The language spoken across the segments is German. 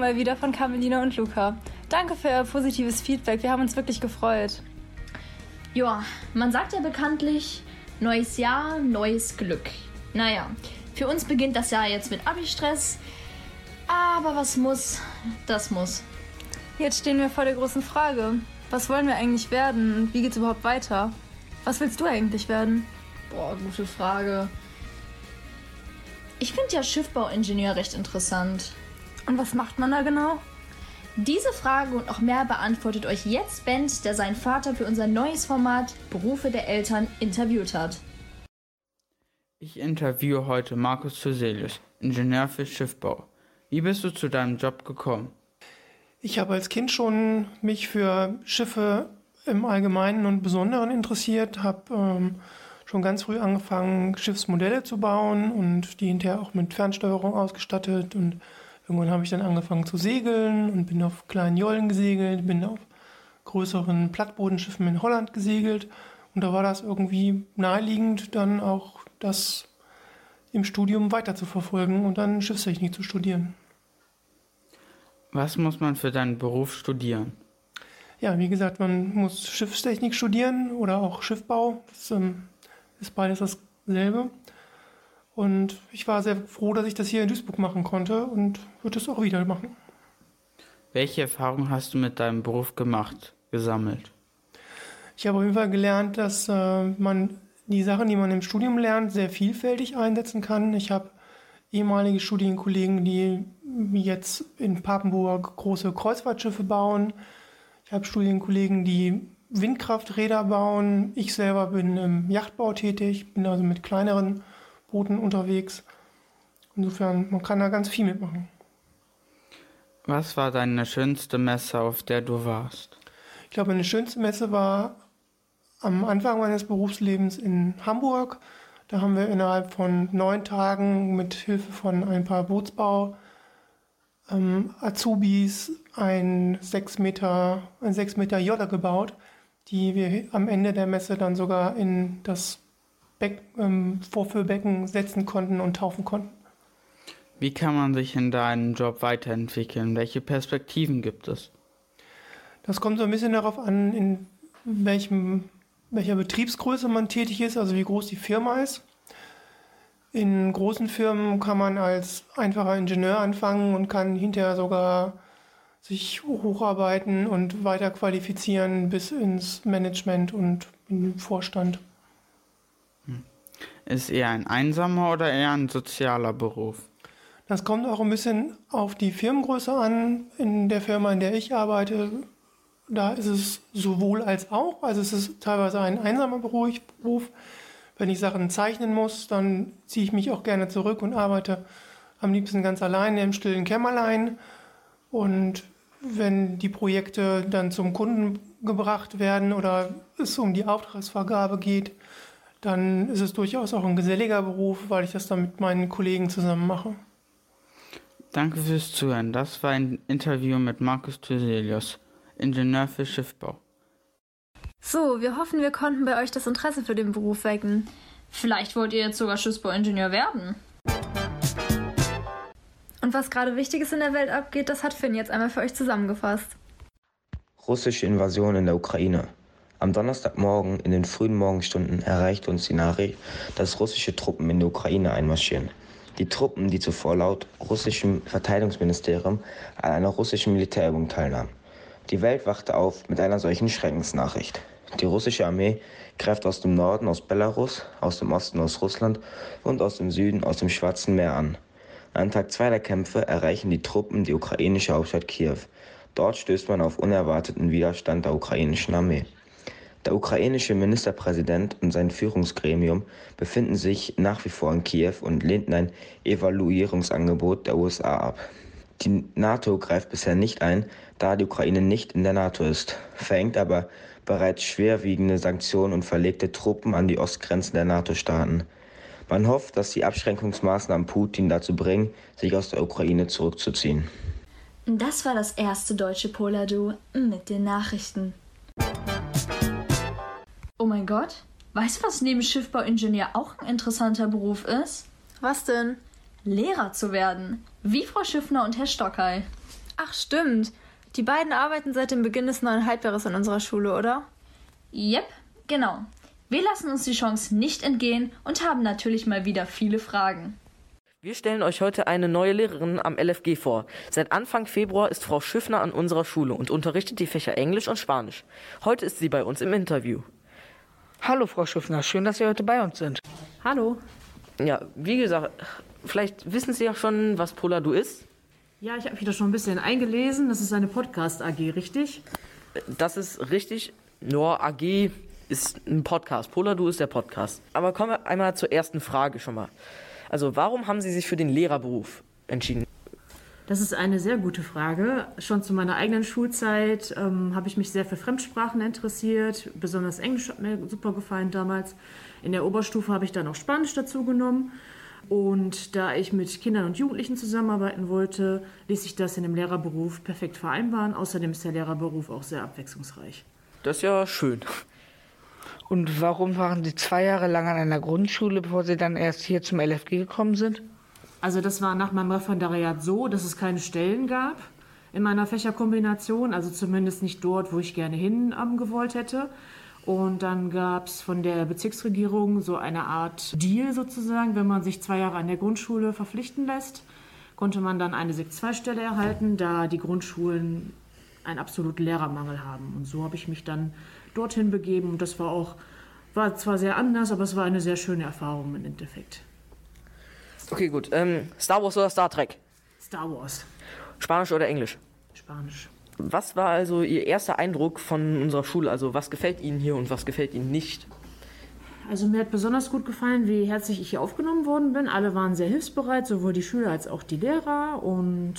mal wieder von Carmelina und Luca. Danke für euer positives Feedback. Wir haben uns wirklich gefreut. Ja, man sagt ja bekanntlich, neues Jahr, neues Glück. Naja, für uns beginnt das Jahr jetzt mit Abi-Stress. Aber was muss, das muss. Jetzt stehen wir vor der großen Frage. Was wollen wir eigentlich werden und wie geht's überhaupt weiter? Was willst du eigentlich werden? Boah, gute Frage. Ich finde ja Schiffbauingenieur recht interessant. Und was macht man da genau? Diese Frage und noch mehr beantwortet euch jetzt Bent, der seinen Vater für unser neues Format Berufe der Eltern interviewt hat. Ich interviewe heute Markus Zuselius, Ingenieur für Schiffbau. Wie bist du zu deinem Job gekommen? Ich habe als Kind schon mich für Schiffe im Allgemeinen und Besonderen interessiert, habe ähm, schon ganz früh angefangen, Schiffsmodelle zu bauen und die hinterher auch mit Fernsteuerung ausgestattet. Und irgendwann habe ich dann angefangen zu segeln und bin auf kleinen Jollen gesegelt, bin auf größeren Plattbodenschiffen in Holland gesegelt. Und da war das irgendwie naheliegend, dann auch das im Studium weiter zu verfolgen und dann Schiffstechnik zu studieren. Was muss man für deinen Beruf studieren? Ja, wie gesagt, man muss Schiffstechnik studieren oder auch Schiffbau. Das ähm, ist beides dasselbe. Und ich war sehr froh, dass ich das hier in Duisburg machen konnte und würde es auch wieder machen. Welche Erfahrungen hast du mit deinem Beruf gemacht, gesammelt? Ich habe auf jeden Fall gelernt, dass äh, man die Sachen, die man im Studium lernt, sehr vielfältig einsetzen kann. Ich habe ehemalige Studienkollegen, die jetzt in Papenburg große Kreuzfahrtschiffe bauen. Ich habe Studienkollegen, die Windkrafträder bauen. Ich selber bin im Yachtbau tätig, bin also mit kleineren Booten unterwegs. Insofern, man kann da ganz viel mitmachen. Was war deine schönste Messe, auf der du warst? Ich glaube, meine schönste Messe war am Anfang meines Berufslebens in Hamburg. Da haben wir innerhalb von neun Tagen mit Hilfe von ein paar Bootsbau ähm, Azubis ein 6 Meter, ein 6 Meter Jolle gebaut, die wir am Ende der Messe dann sogar in das Beck, ähm, Vorführbecken setzen konnten und taufen konnten. Wie kann man sich in deinem Job weiterentwickeln? Welche Perspektiven gibt es? Das kommt so ein bisschen darauf an, in welchem, welcher Betriebsgröße man tätig ist, also wie groß die Firma ist. In großen Firmen kann man als einfacher Ingenieur anfangen und kann hinterher sogar sich hocharbeiten und weiter qualifizieren bis ins Management und in den Vorstand. Ist eher ein einsamer oder eher ein sozialer Beruf? Das kommt auch ein bisschen auf die Firmengröße an. In der Firma, in der ich arbeite, da ist es sowohl als auch. Also es ist teilweise ein einsamer Beruf. Wenn ich Sachen zeichnen muss, dann ziehe ich mich auch gerne zurück und arbeite am liebsten ganz alleine im stillen Kämmerlein. Und wenn die Projekte dann zum Kunden gebracht werden oder es um die Auftragsvergabe geht, dann ist es durchaus auch ein geselliger Beruf, weil ich das dann mit meinen Kollegen zusammen mache. Danke fürs Zuhören. Das war ein Interview mit Markus Thyselius, Ingenieur für Schiffbau. So, wir hoffen, wir konnten bei euch das Interesse für den Beruf wecken. Vielleicht wollt ihr jetzt sogar Schiffsbauingenieur werden. Und was gerade Wichtiges in der Welt abgeht, das hat Finn jetzt einmal für euch zusammengefasst. Russische Invasion in der Ukraine. Am Donnerstagmorgen in den frühen Morgenstunden erreichte uns die Nachricht, dass russische Truppen in die Ukraine einmarschieren. Die Truppen, die zuvor laut russischem Verteidigungsministerium an einer russischen Militärübung teilnahmen. Die Welt wachte auf mit einer solchen Schreckensnachricht. Die russische Armee greift aus dem Norden aus Belarus, aus dem Osten aus Russland und aus dem Süden aus dem Schwarzen Meer an. An Tag 2 der Kämpfe erreichen die Truppen die ukrainische Hauptstadt Kiew. Dort stößt man auf unerwarteten Widerstand der ukrainischen Armee. Der ukrainische Ministerpräsident und sein Führungsgremium befinden sich nach wie vor in Kiew und lehnten ein Evaluierungsangebot der USA ab. Die NATO greift bisher nicht ein, da die Ukraine nicht in der NATO ist, verhängt aber bereits schwerwiegende Sanktionen und verlegte Truppen an die Ostgrenzen der NATO-Staaten. Man hofft, dass die Abschränkungsmaßnahmen Putin dazu bringen, sich aus der Ukraine zurückzuziehen. Das war das erste deutsche Polar-Duo mit den Nachrichten. Oh mein Gott, weißt du, was neben Schiffbauingenieur auch ein interessanter Beruf ist? Was denn? Lehrer zu werden. Wie Frau Schiffner und Herr Stockey. Ach, stimmt. Die beiden arbeiten seit dem Beginn des neuen Halbjahres an unserer Schule, oder? Yep, genau. Wir lassen uns die Chance nicht entgehen und haben natürlich mal wieder viele Fragen. Wir stellen euch heute eine neue Lehrerin am LFG vor. Seit Anfang Februar ist Frau Schiffner an unserer Schule und unterrichtet die Fächer Englisch und Spanisch. Heute ist sie bei uns im Interview. Hallo, Frau Schiffner, schön, dass Sie heute bei uns sind. Hallo. Ja, wie gesagt, vielleicht wissen Sie ja schon, was Poladu ist. Ja, ich habe mich da schon ein bisschen eingelesen. Das ist eine Podcast-AG, richtig? Das ist richtig. Nur AG ist ein Podcast. Poladu ist der Podcast. Aber kommen wir einmal zur ersten Frage schon mal. Also, warum haben Sie sich für den Lehrerberuf entschieden? Das ist eine sehr gute Frage. Schon zu meiner eigenen Schulzeit ähm, habe ich mich sehr für Fremdsprachen interessiert. Besonders Englisch hat mir super gefallen damals. In der Oberstufe habe ich dann auch Spanisch dazu genommen. Und da ich mit Kindern und Jugendlichen zusammenarbeiten wollte, ließ sich das in dem Lehrerberuf perfekt vereinbaren. Außerdem ist der Lehrerberuf auch sehr abwechslungsreich. Das ist ja schön. Und warum waren Sie zwei Jahre lang an einer Grundschule, bevor Sie dann erst hier zum LFG gekommen sind? Also das war nach meinem Referendariat so, dass es keine Stellen gab in meiner Fächerkombination, also zumindest nicht dort, wo ich gerne hin ähm, gewollt hätte. Und dann gab es von der Bezirksregierung so eine Art Deal sozusagen, wenn man sich zwei Jahre an der Grundschule verpflichten lässt, konnte man dann eine Sek-2-Stelle erhalten, da die Grundschulen einen absoluten Lehrermangel haben. Und so habe ich mich dann dorthin begeben und das war auch, war zwar sehr anders, aber es war eine sehr schöne Erfahrung im Endeffekt. Okay, gut. Ähm, Star Wars oder Star Trek? Star Wars, Spanisch oder Englisch? Spanisch. Was war also Ihr erster Eindruck von unserer Schule? Also, was gefällt Ihnen hier und was gefällt Ihnen nicht? Also mir hat besonders gut gefallen, wie herzlich ich hier aufgenommen worden bin. Alle waren sehr hilfsbereit, sowohl die Schüler als auch die Lehrer. Und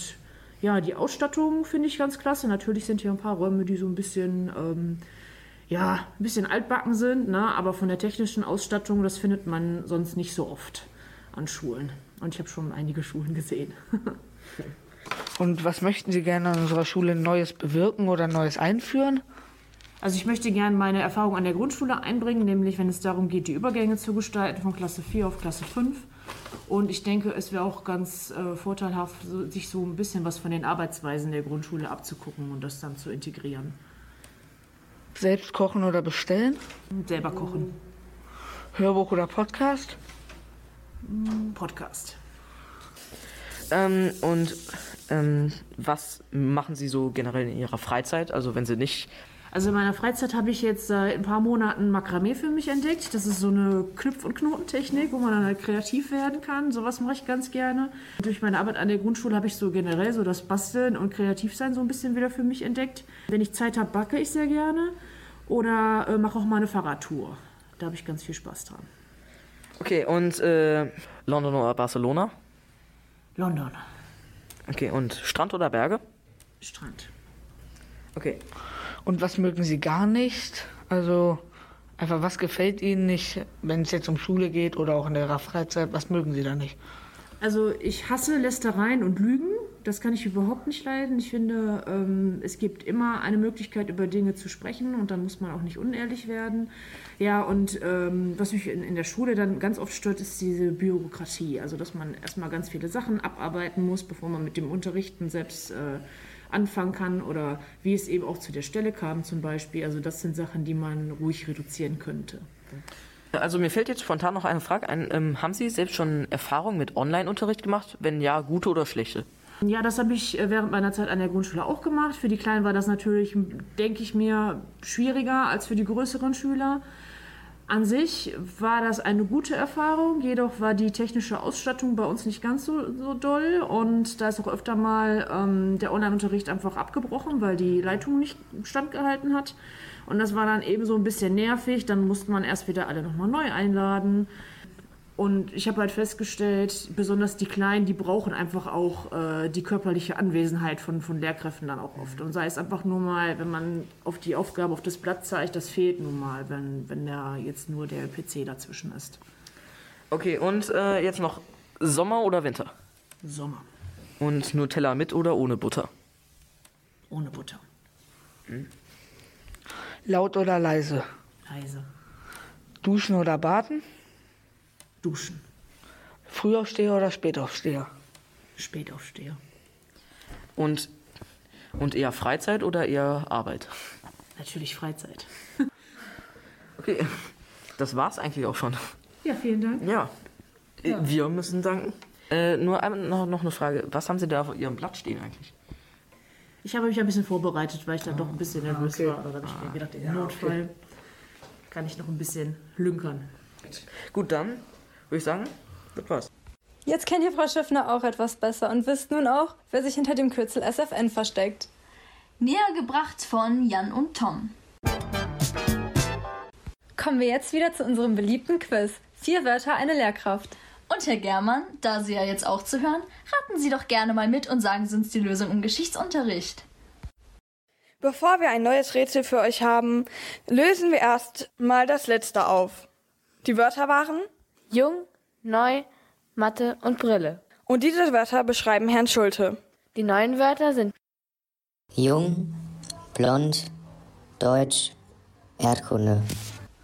ja, die Ausstattung finde ich ganz klasse. Natürlich sind hier ein paar Räume, die so ein bisschen, ähm, ja, ein bisschen altbacken sind. Ne? Aber von der technischen Ausstattung, das findet man sonst nicht so oft an Schulen. Und ich habe schon einige Schulen gesehen. Und was möchten Sie gerne an unserer Schule Neues bewirken oder Neues einführen? Also ich möchte gerne meine Erfahrung an der Grundschule einbringen, nämlich wenn es darum geht, die Übergänge zu gestalten von Klasse 4 auf Klasse 5. Und ich denke, es wäre auch ganz äh, vorteilhaft, sich so ein bisschen was von den Arbeitsweisen der Grundschule abzugucken und das dann zu integrieren. Selbst kochen oder bestellen? Selber kochen. Hörbuch oder Podcast? Podcast. Ähm, und ähm, was machen Sie so generell in Ihrer Freizeit? Also, wenn Sie nicht. Also in meiner Freizeit habe ich jetzt seit ein paar Monaten Makramee für mich entdeckt. Das ist so eine Knüpf- und Knotentechnik, wo man dann halt kreativ werden kann. Sowas mache ich ganz gerne. Durch meine Arbeit an der Grundschule habe ich so generell so das Basteln und Kreativsein so ein bisschen wieder für mich entdeckt. Wenn ich Zeit habe, backe ich sehr gerne oder äh, mache auch mal eine Fahrradtour. Da habe ich ganz viel Spaß dran. Okay, und äh, London oder Barcelona? London, Okay, und Strand oder Berge? Strand. Okay. Und was mögen Sie gar nicht? Also einfach, was gefällt Ihnen nicht, wenn es jetzt um Schule geht oder auch in Ihrer Freizeit? Was mögen Sie da nicht? Also ich hasse Lästereien und Lügen. Das kann ich überhaupt nicht leiden. Ich finde, ähm, es gibt immer eine Möglichkeit, über Dinge zu sprechen und dann muss man auch nicht unehrlich werden. Ja, und ähm, was mich in, in der Schule dann ganz oft stört, ist diese Bürokratie. Also, dass man erstmal ganz viele Sachen abarbeiten muss, bevor man mit dem Unterrichten selbst äh, anfangen kann oder wie es eben auch zu der Stelle kam zum Beispiel. Also, das sind Sachen, die man ruhig reduzieren könnte. Also, mir fällt jetzt spontan noch eine Frage ein. Ähm, haben Sie selbst schon Erfahrung mit Online-Unterricht gemacht? Wenn ja, gute oder schlechte? Ja, das habe ich äh, während meiner Zeit an der Grundschule auch gemacht. Für die Kleinen war das natürlich, denke ich mir, schwieriger als für die größeren Schüler. An sich war das eine gute Erfahrung, jedoch war die technische Ausstattung bei uns nicht ganz so, so doll und da ist auch öfter mal ähm, der Online-Unterricht einfach abgebrochen, weil die Leitung nicht standgehalten hat. Und das war dann eben so ein bisschen nervig, dann musste man erst wieder alle nochmal neu einladen. Und ich habe halt festgestellt, besonders die Kleinen, die brauchen einfach auch äh, die körperliche Anwesenheit von, von Lehrkräften dann auch oft. Und sei es einfach nur mal, wenn man auf die Aufgabe auf das Blatt zeigt, das fehlt nun mal, wenn, wenn da jetzt nur der PC dazwischen ist. Okay, und äh, jetzt noch Sommer oder Winter? Sommer, Und Nutella mit oder ohne Butter? ohne Butter, Laut oder leise? leise, Duschen oder baden? Duschen, Frühaufsteher oder Spätaufsteher? Spätaufsteher, Und Und eher Freizeit oder eher Arbeit? Natürlich Freizeit. Okay, das war's eigentlich auch schon. Ja, vielen Dank. Ja, Äh, wir müssen danken. Äh, nur einmal noch, noch eine Frage. Was haben Sie da auf Ihrem Blatt stehen eigentlich? Ich habe mich ein bisschen vorbereitet, weil ich dann doch ein bisschen nervös war. Aber dann habe ich mir gedacht, im Notfall kann ich noch ein bisschen lünkern. Gut, dann würde ich sagen, das war's. Jetzt kennt ihr Frau Schiffner auch etwas besser und wisst nun auch, wer sich hinter dem Kürzel SFN versteckt. Näher gebracht von Jan und Tom. Kommen wir jetzt wieder zu unserem beliebten Quiz. Vier Wörter, eine Lehrkraft. Und Herr Germann, da Sie ja jetzt auch zuhören, raten Sie doch gerne mal mit und sagen Sie uns die Lösung im Geschichtsunterricht. Bevor wir ein neues Rätsel für euch haben, lösen wir erst mal das letzte auf. Die Wörter waren Jung, neu, Mathe und Brille. und diese Wörter beschreiben Herrn Schulte. Die neuen Wörter sind Jung, blond, deutsch, Erdkunde.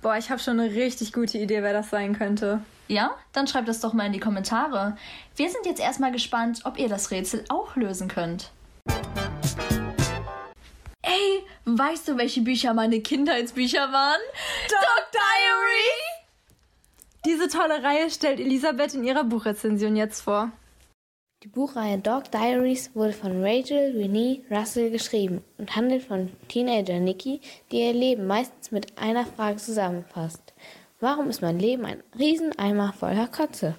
Boah, ich habe schon eine richtig gute Idee, wer das sein könnte. Ja? Dann schreibt es doch mal in die Kommentare. Wir sind jetzt erstmal gespannt, ob ihr das Rätsel auch lösen könnt. Ey, weißt du, welche Bücher meine Kindheitsbücher waren? Dog Diary! Diese tolle Reihe stellt Elisabeth in ihrer Buchrezension jetzt vor. Die Buchreihe Dog Diaries wurde von Rachel Renee Russell geschrieben und handelt von Teenager Nikki, die ihr Leben meistens mit einer Frage zusammenfasst. Warum ist mein Leben ein Rieseneimer voller Kotze?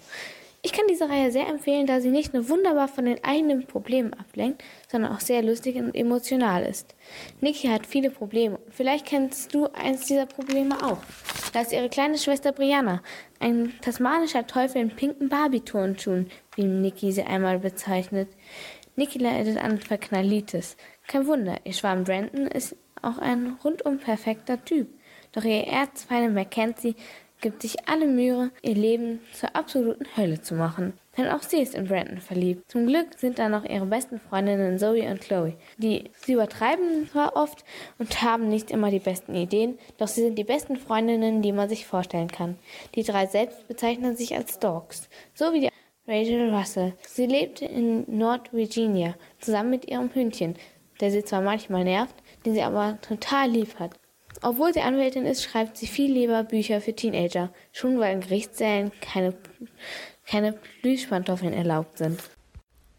Ich kann diese Reihe sehr empfehlen, da sie nicht nur wunderbar von den eigenen Problemen ablenkt, sondern auch sehr lustig und emotional ist. Nikki hat viele Probleme vielleicht kennst du eins dieser Probleme auch. Da ist ihre kleine Schwester Brianna, ein tasmanischer Teufel in pinken Barbie-Turnschuhen, wie Nikki sie einmal bezeichnet. Nikki leidet an Verknallitis. Kein Wunder, ihr Schwarm Brandon ist auch ein rundum perfekter Typ. Doch ihr Erzfeinde Mackenzie gibt sich alle Mühe, ihr Leben zur absoluten Hölle zu machen. Denn auch sie ist in Brandon verliebt. Zum Glück sind da noch ihre besten Freundinnen Zoe und Chloe. Die sie übertreiben zwar oft und haben nicht immer die besten Ideen, doch sie sind die besten Freundinnen, die man sich vorstellen kann. Die drei selbst bezeichnen sich als Dogs, so wie die Rachel Russell. Sie lebte in Nord Virginia zusammen mit ihrem Hündchen, der sie zwar manchmal nervt, den sie aber total lieb hat. Obwohl sie Anwältin ist, schreibt sie viel lieber Bücher für Teenager, schon weil in Gerichtssälen keine, keine Plüschpantoffeln erlaubt sind.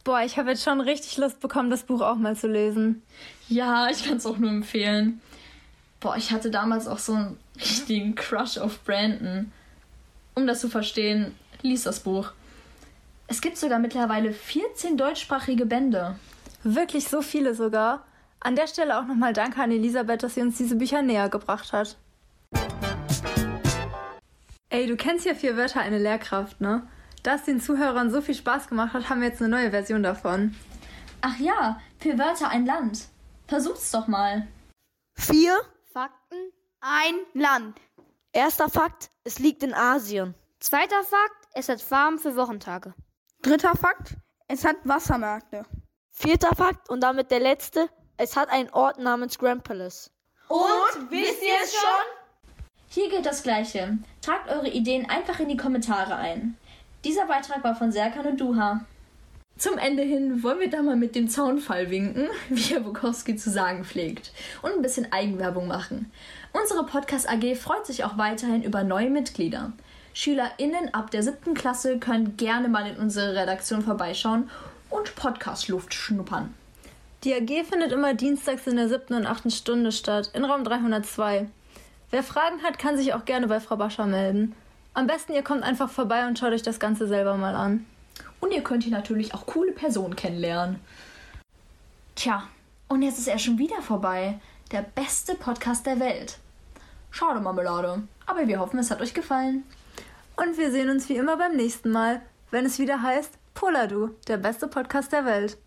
Boah, ich habe jetzt schon richtig Lust bekommen, das Buch auch mal zu lesen. Ja, ich kann es auch nur empfehlen. Boah, ich hatte damals auch so einen richtigen Crush auf Brandon. Um das zu verstehen, lies das Buch. Es gibt sogar mittlerweile 14 deutschsprachige Bände. Wirklich so viele sogar. An der Stelle auch nochmal danke an Elisabeth, dass sie uns diese Bücher näher gebracht hat. Ey, du kennst ja vier Wörter eine Lehrkraft, ne? Da es den Zuhörern so viel Spaß gemacht hat, haben wir jetzt eine neue Version davon. Ach ja, vier Wörter ein Land. Versucht's doch mal. Vier Fakten, ein Land. Erster Fakt, es liegt in Asien. Zweiter Fakt, es hat Farben für Wochentage. Dritter Fakt, es hat Wassermärkte. Vierter Fakt und damit der letzte, es hat einen Ort namens Grand Palace. Und wisst ihr es schon? Hier gilt das Gleiche. Tragt eure Ideen einfach in die Kommentare ein. Dieser Beitrag war von Serkan und Duha. Zum Ende hin wollen wir da mal mit dem Zaunfall winken, wie Herr Bukowski zu sagen pflegt, und ein bisschen Eigenwerbung machen. Unsere Podcast AG freut sich auch weiterhin über neue Mitglieder. SchülerInnen ab der siebten Klasse können gerne mal in unsere Redaktion vorbeischauen und Podcast-Luft schnuppern. Die AG findet immer dienstags in der siebten und achten Stunde statt, in Raum 302. Wer Fragen hat, kann sich auch gerne bei Frau Bascher melden. Am besten ihr kommt einfach vorbei und schaut euch das Ganze selber mal an. Und ihr könnt hier natürlich auch coole Personen kennenlernen. Tja, und jetzt ist er schon wieder vorbei. Der beste Podcast der Welt. Schade, Marmelade. Aber wir hoffen, es hat euch gefallen. Und wir sehen uns wie immer beim nächsten Mal, wenn es wieder heißt Poladu, der beste Podcast der Welt.